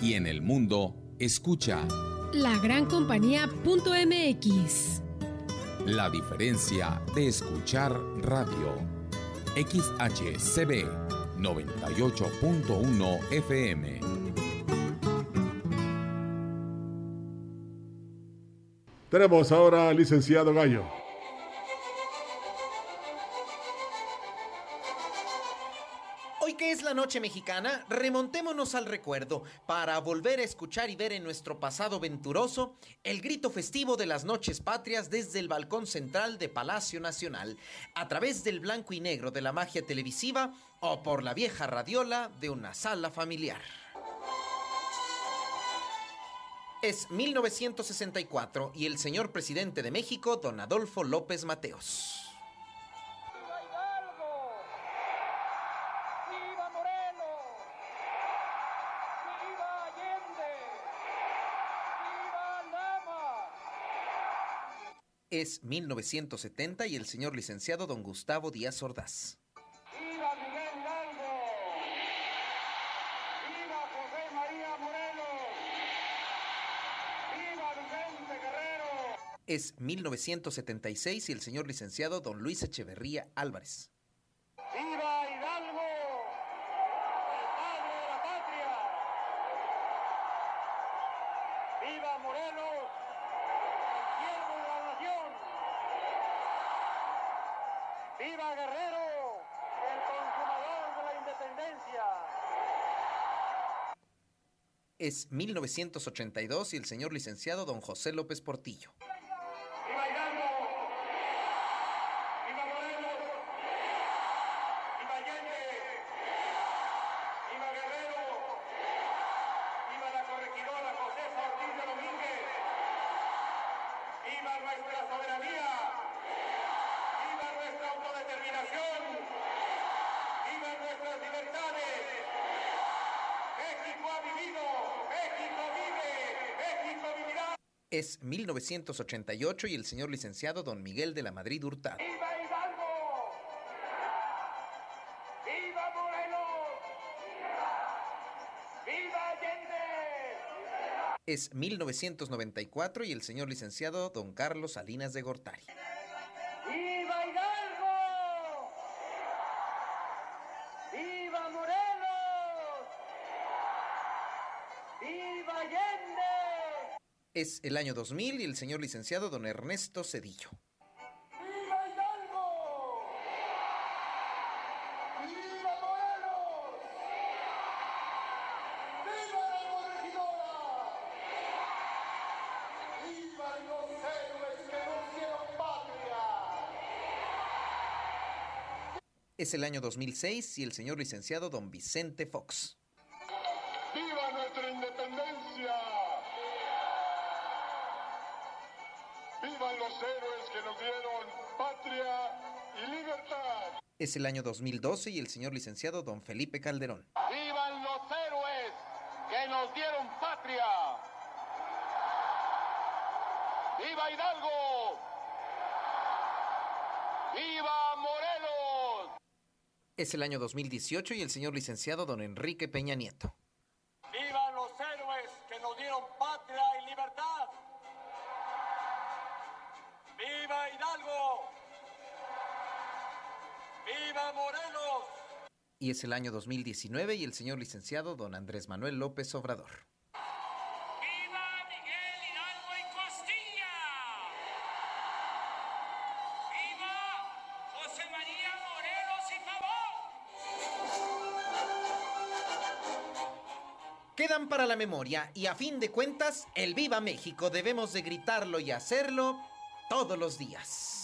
Y en el mundo, escucha la gran compañía.mx. La diferencia de escuchar radio. XHCB 98.1 FM. Tenemos ahora al licenciado Gallo. Noche mexicana, remontémonos al recuerdo para volver a escuchar y ver en nuestro pasado venturoso el grito festivo de las noches patrias desde el balcón central de Palacio Nacional, a través del blanco y negro de la magia televisiva o por la vieja radiola de una sala familiar. Es 1964 y el señor presidente de México, don Adolfo López Mateos. Es 1970 y el señor licenciado don Gustavo Díaz Ordaz. ¡Viva Miguel Hidalgo! ¡Viva José María Morelos! ¡Viva Vicente Guerrero! Es 1976 y el señor licenciado don Luis Echeverría Álvarez. ¡Viva Hidalgo! ¡El padre de la patria! ¡Viva Morelos! ¡Viva Guerrero, el consumador de la independencia! Es 1982 y el señor licenciado don José López Portillo. ¡Viva Hidalgo! ¡Viva Morelos! ¡Viva Allende! ¡Viva Guerrero! ¡Viva la corregidora Josefa Ortiz de Domínguez! ¡Viva nuestra soberanía! ¡Viva nuestra autodeterminación! ¡Viva nuestras libertades! Es 1988 y el señor licenciado don Miguel de la Madrid Hurtado. ¡Viva Hidalgo! ¡Viva Morelos! ¡Viva Allende! Es 1994 y el señor licenciado don Carlos Salinas de Gortari. ¡Viva Hidalgo! ¡Viva Morelos! ¡Viva Allende! Es el año 2000 y el señor licenciado don Ernesto Cedillo. ¡Viva Hidalgo! ¡Viva Morelos! ¡Viva la corregidora! ¡Viva nos dieron patria! Es el año 2006 y el señor licenciado don Vicente Fox. Es el año 2012 y el señor licenciado don Felipe Calderón. ¡Vivan los héroes que nos dieron patria! ¡Viva Hidalgo! ¡Viva Morelos! Es el año 2018 y el señor licenciado don Enrique Peña Nieto. ¡Vivan los héroes que nos dieron patria y libertad! ¡Viva Hidalgo! ¡Viva Morelos! Y es el año 2019 y el señor licenciado don Andrés Manuel López Obrador. ¡Viva Miguel Hidalgo y Costilla! ¡Viva José María Morelos y Pavón! Quedan para la memoria y a fin de cuentas, el Viva México debemos de gritarlo y hacerlo todos los días.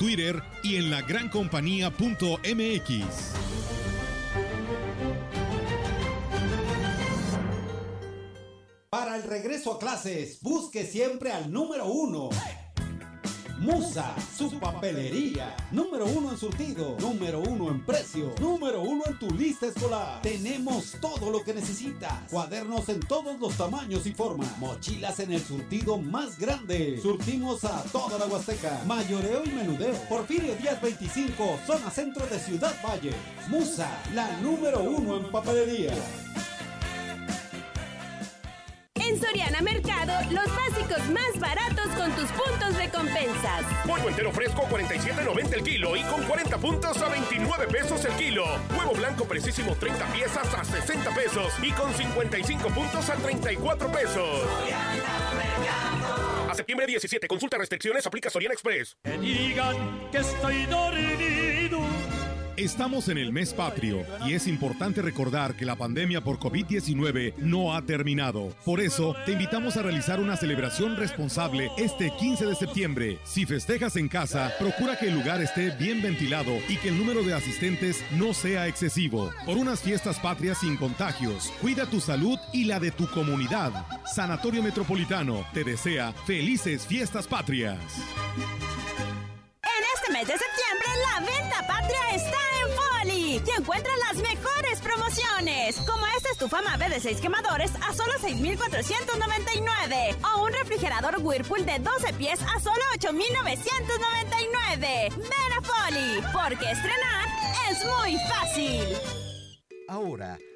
Twitter y en la grancompañía.mx. Para el regreso a clases, busque siempre al número uno. Musa, su papelería. Número uno en surtido. Número uno en precio. Número uno en tu lista escolar. Tenemos todo lo que necesitas. Cuadernos en todos los tamaños y formas. Mochilas en el surtido más grande. Surtimos a toda la Huasteca. Mayoreo y menudeo. Porfirio Díaz 25, zona centro de Ciudad Valle. Musa, la número uno en papelería. En Soriana Mercado, los básicos más baratos con tus puntos recompensas. Pollo entero fresco 47.90 el kilo y con 40 puntos a 29 pesos el kilo. Huevo blanco precisísimo 30 piezas a 60 pesos y con 55 puntos a 34 pesos. A septiembre 17, consulta restricciones, aplica Soriana Express. Que digan que estoy dormido. Estamos en el mes patrio y es importante recordar que la pandemia por COVID-19 no ha terminado. Por eso, te invitamos a realizar una celebración responsable este 15 de septiembre. Si festejas en casa, procura que el lugar esté bien ventilado y que el número de asistentes no sea excesivo. Por unas fiestas patrias sin contagios, cuida tu salud y la de tu comunidad. Sanatorio Metropolitano te desea felices fiestas patrias. Mes de septiembre, la venta patria está en Foli y encuentras las mejores promociones, como esta estufa Mave de 6 quemadores a solo 6,499 o un refrigerador Whirlpool de 12 pies a solo 8,999. Ven a Foli, porque estrenar es muy fácil. Ahora,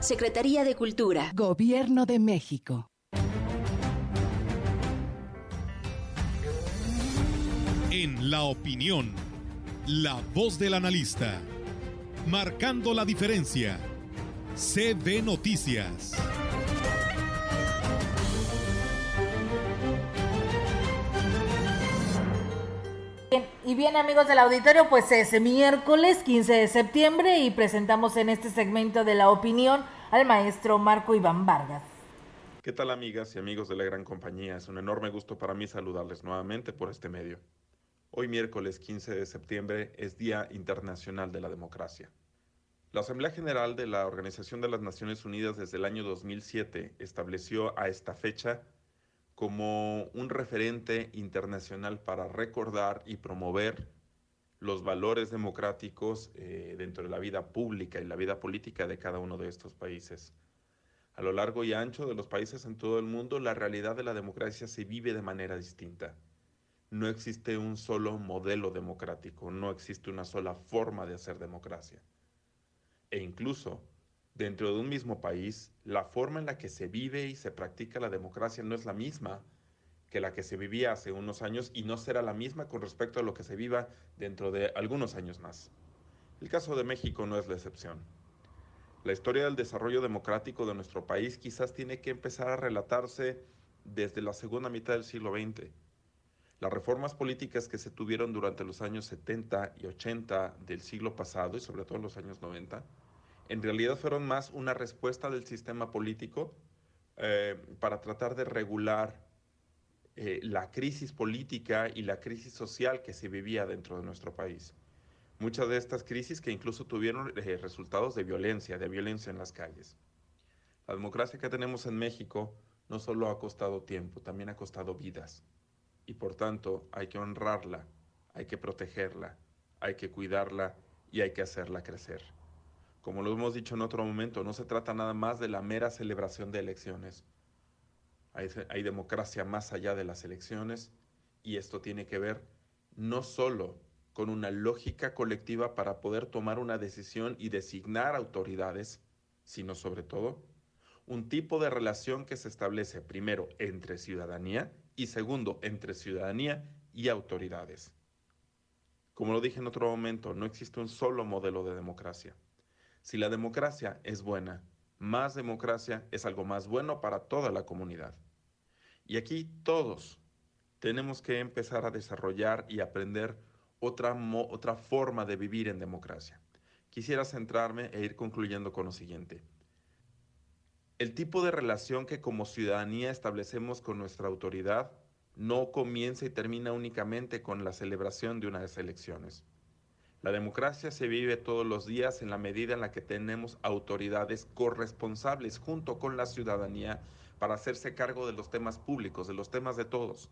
Secretaría de Cultura. Gobierno de México. En la opinión, la voz del analista, marcando la diferencia. CB Noticias. Y bien amigos del auditorio, pues es miércoles 15 de septiembre y presentamos en este segmento de la opinión al maestro Marco Iván Vargas. ¿Qué tal amigas y amigos de la gran compañía? Es un enorme gusto para mí saludarles nuevamente por este medio. Hoy miércoles 15 de septiembre es Día Internacional de la Democracia. La Asamblea General de la Organización de las Naciones Unidas desde el año 2007 estableció a esta fecha como un referente internacional para recordar y promover los valores democráticos eh, dentro de la vida pública y la vida política de cada uno de estos países. A lo largo y ancho de los países en todo el mundo, la realidad de la democracia se vive de manera distinta. No existe un solo modelo democrático, no existe una sola forma de hacer democracia. E incluso dentro de un mismo país, la forma en la que se vive y se practica la democracia no es la misma que la que se vivía hace unos años y no será la misma con respecto a lo que se viva dentro de algunos años más. El caso de México no es la excepción. La historia del desarrollo democrático de nuestro país quizás tiene que empezar a relatarse desde la segunda mitad del siglo XX. Las reformas políticas que se tuvieron durante los años 70 y 80 del siglo pasado y sobre todo en los años 90 en realidad fueron más una respuesta del sistema político eh, para tratar de regular eh, la crisis política y la crisis social que se vivía dentro de nuestro país. Muchas de estas crisis que incluso tuvieron eh, resultados de violencia, de violencia en las calles. La democracia que tenemos en México no solo ha costado tiempo, también ha costado vidas. Y por tanto hay que honrarla, hay que protegerla, hay que cuidarla y hay que hacerla crecer. Como lo hemos dicho en otro momento, no se trata nada más de la mera celebración de elecciones. Hay, hay, democracia más allá de las elecciones y esto tiene que ver no solo con una lógica colectiva para poder tomar una decisión y designar autoridades, sino sobre todo un tipo de relación que se establece primero entre ciudadanía y segundo entre ciudadanía y autoridades. Como lo dije en otro momento, no existe un solo modelo de democracia. Si la democracia es buena, más democracia es algo más bueno para toda la comunidad. Y aquí todos tenemos que empezar a desarrollar y aprender otra, otra forma de vivir en democracia. Quisiera centrarme e ir concluyendo con lo siguiente. El tipo de relación que como ciudadanía establecemos con nuestra autoridad no comienza y termina únicamente con la celebración de unas elecciones. La democracia se vive todos los días en la medida en la que tenemos autoridades corresponsables junto con la ciudadanía para hacerse cargo de los temas públicos, de los temas de todos.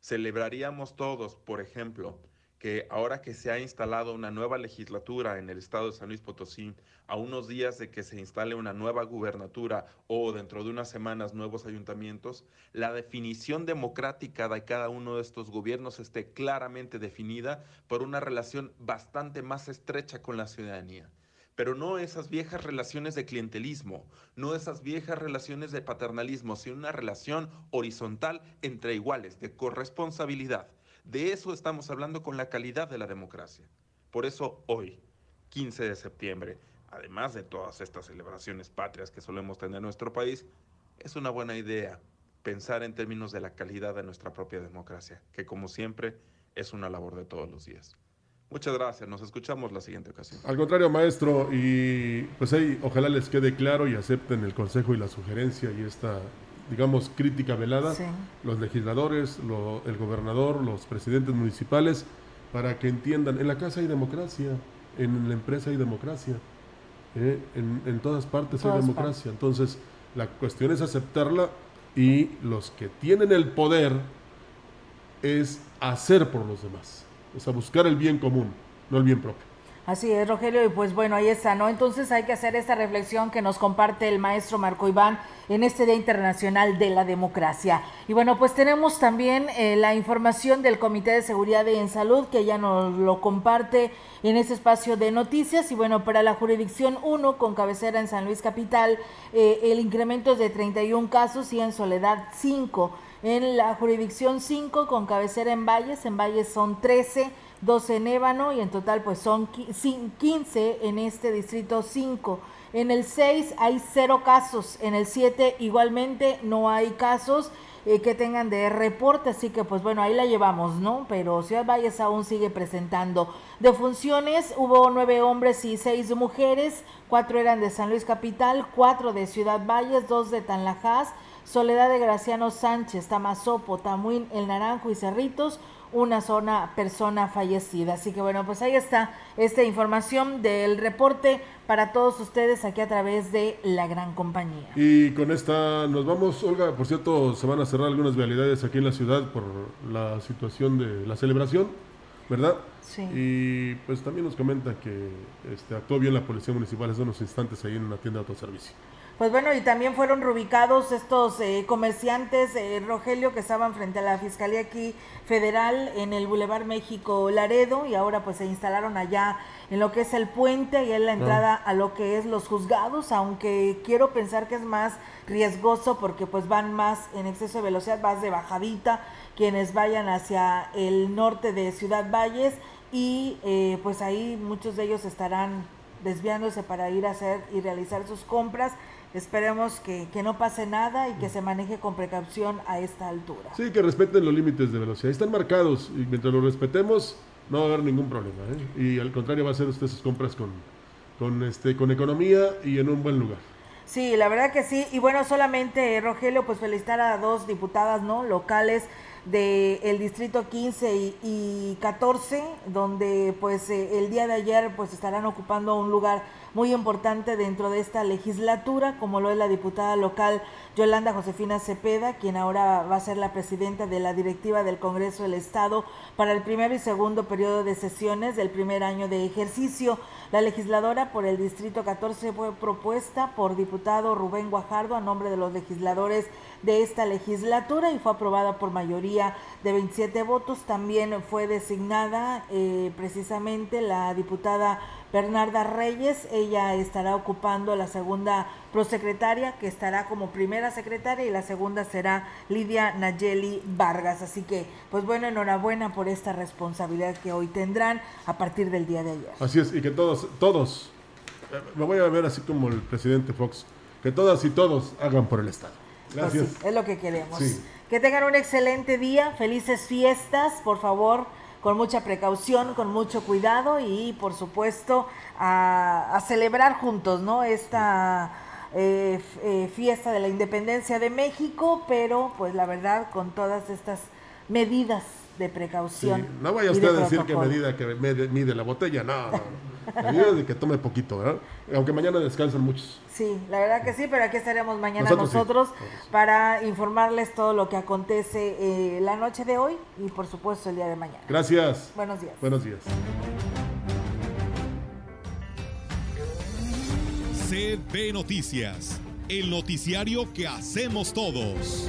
Celebraríamos todos, por ejemplo, que ahora que se ha instalado una nueva legislatura en el estado de San Luis Potosí, a unos días de que se instale una nueva gubernatura o dentro de unas semanas nuevos ayuntamientos, la definición democrática de cada uno de estos gobiernos esté claramente definida por una relación bastante más estrecha con la ciudadanía. Pero no esas viejas relaciones de clientelismo, no esas viejas relaciones de paternalismo, sino una relación horizontal entre iguales, de corresponsabilidad de eso estamos hablando con la calidad de la democracia. Por eso hoy, 15 de septiembre, además de todas estas celebraciones patrias que solemos tener en nuestro país, es una buena idea pensar en términos de la calidad de nuestra propia democracia, que como siempre es una labor de todos los días. Muchas gracias, nos escuchamos la siguiente ocasión. Al contrario, maestro, y pues ahí ojalá les quede claro y acepten el consejo y la sugerencia y esta digamos, crítica velada, los legisladores, el gobernador, los presidentes municipales, para que entiendan, en la casa hay democracia, en la empresa hay democracia. ¿eh? en, en, todas partes hay democracia. Entonces, la cuestión es aceptarla y los que tienen el poder es hacer por los demás, es a buscar el bien común, no el bien propio. Así es, Rogelio, y pues bueno, ahí está, ¿no? Entonces hay que hacer esta reflexión que nos comparte el maestro Marco Iván en este Día Internacional de la Democracia. Y bueno, pues tenemos también eh, la información del Comité de Seguridad y en Salud que ya nos lo comparte en este espacio de noticias. Y bueno, para la jurisdicción 1, con cabecera en San Luis Capital, eh, el incremento es de 31 casos y en Soledad 5. En la jurisdicción 5, con cabecera en Valles, en Valles son 13 12 en Ébano y en total pues son 15 en este distrito 5. En el 6 hay cero casos, en el 7 igualmente no hay casos eh, que tengan de reporte, así que pues bueno, ahí la llevamos, ¿no? Pero Ciudad Valles aún sigue presentando. De funciones hubo nueve hombres y seis mujeres, cuatro eran de San Luis Capital, cuatro de Ciudad Valles, dos de Tanlajas, Soledad de Graciano Sánchez, Tamazopo, Tamuín, El Naranjo y Cerritos, una sola persona fallecida. Así que bueno, pues ahí está esta información del reporte para todos ustedes aquí a través de la gran compañía. Y con esta nos vamos, Olga, por cierto, se van a cerrar algunas vialidades aquí en la ciudad por la situación de la celebración, ¿verdad? Sí. Y pues también nos comenta que este, actuó bien la Policía Municipal hace unos instantes ahí en una tienda de autoservicio. Pues bueno, y también fueron reubicados estos eh, comerciantes, eh, Rogelio, que estaban frente a la Fiscalía aquí federal en el Boulevard México Laredo y ahora pues se instalaron allá en lo que es el puente y en la entrada a lo que es los juzgados, aunque quiero pensar que es más riesgoso porque pues van más en exceso de velocidad, más de bajadita quienes vayan hacia el norte de Ciudad Valles y eh, pues ahí muchos de ellos estarán desviándose para ir a hacer y realizar sus compras Esperemos que, no pase nada y que se maneje con precaución a esta altura. Sí, que respeten los límites de velocidad. Están marcados y mientras los respetemos no va a haber ningún problema. ¿eh? Y al contrario va a hacer usted sus compras con, con, este, con economía y en un buen lugar. Sí, la verdad que sí. Y bueno, solamente Rogelio, pues felicitar a dos diputadas no locales del distrito 15 y, 14, donde pues eh, el día de ayer pues estarán ocupando un lugar muy importante dentro de esta legislatura, como lo es la diputada local Yolanda Josefina Cepeda, quien ahora va a ser la presidenta de la directiva del Congreso del Estado para el primero y segundo periodo de sesiones del primer año de ejercicio. La legisladora por el Distrito 14 fue propuesta por diputado Rubén Guajardo a nombre de los legisladores de esta legislatura y fue aprobada por mayoría de 27 votos. También fue designada eh, precisamente la diputada Bernarda Reyes. Ella estará ocupando la segunda prosecretaria, que estará como primera secretaria, y la segunda será Lidia Nayeli Vargas. Así que, pues bueno, enhorabuena por esta responsabilidad que hoy tendrán a partir del día de ayer. Así es, y que todos, todos, eh, me voy a ver así como el presidente Fox, que todas y todos hagan por el Estado. Pues Gracias. es lo que queremos. Que tengan un excelente día, felices fiestas, por favor con mucha precaución, con mucho cuidado y por supuesto a, celebrar juntos, ¿no? Esta eh, eh, fiesta de la independencia de México, pero pues la verdad con todas estas medidas de precaución. No vaya usted a decir que medida que mide la botella, no, no. Medida de que tome poquito, ¿verdad? Aunque mañana descansan muchos. Sí, la verdad que sí, pero aquí estaremos mañana nosotros, para informarles todo lo que acontece eh, la noche de hoy y por supuesto el día de mañana. Gracias. Buenos días. Buenos días. CB Noticias, el noticiario que hacemos todos.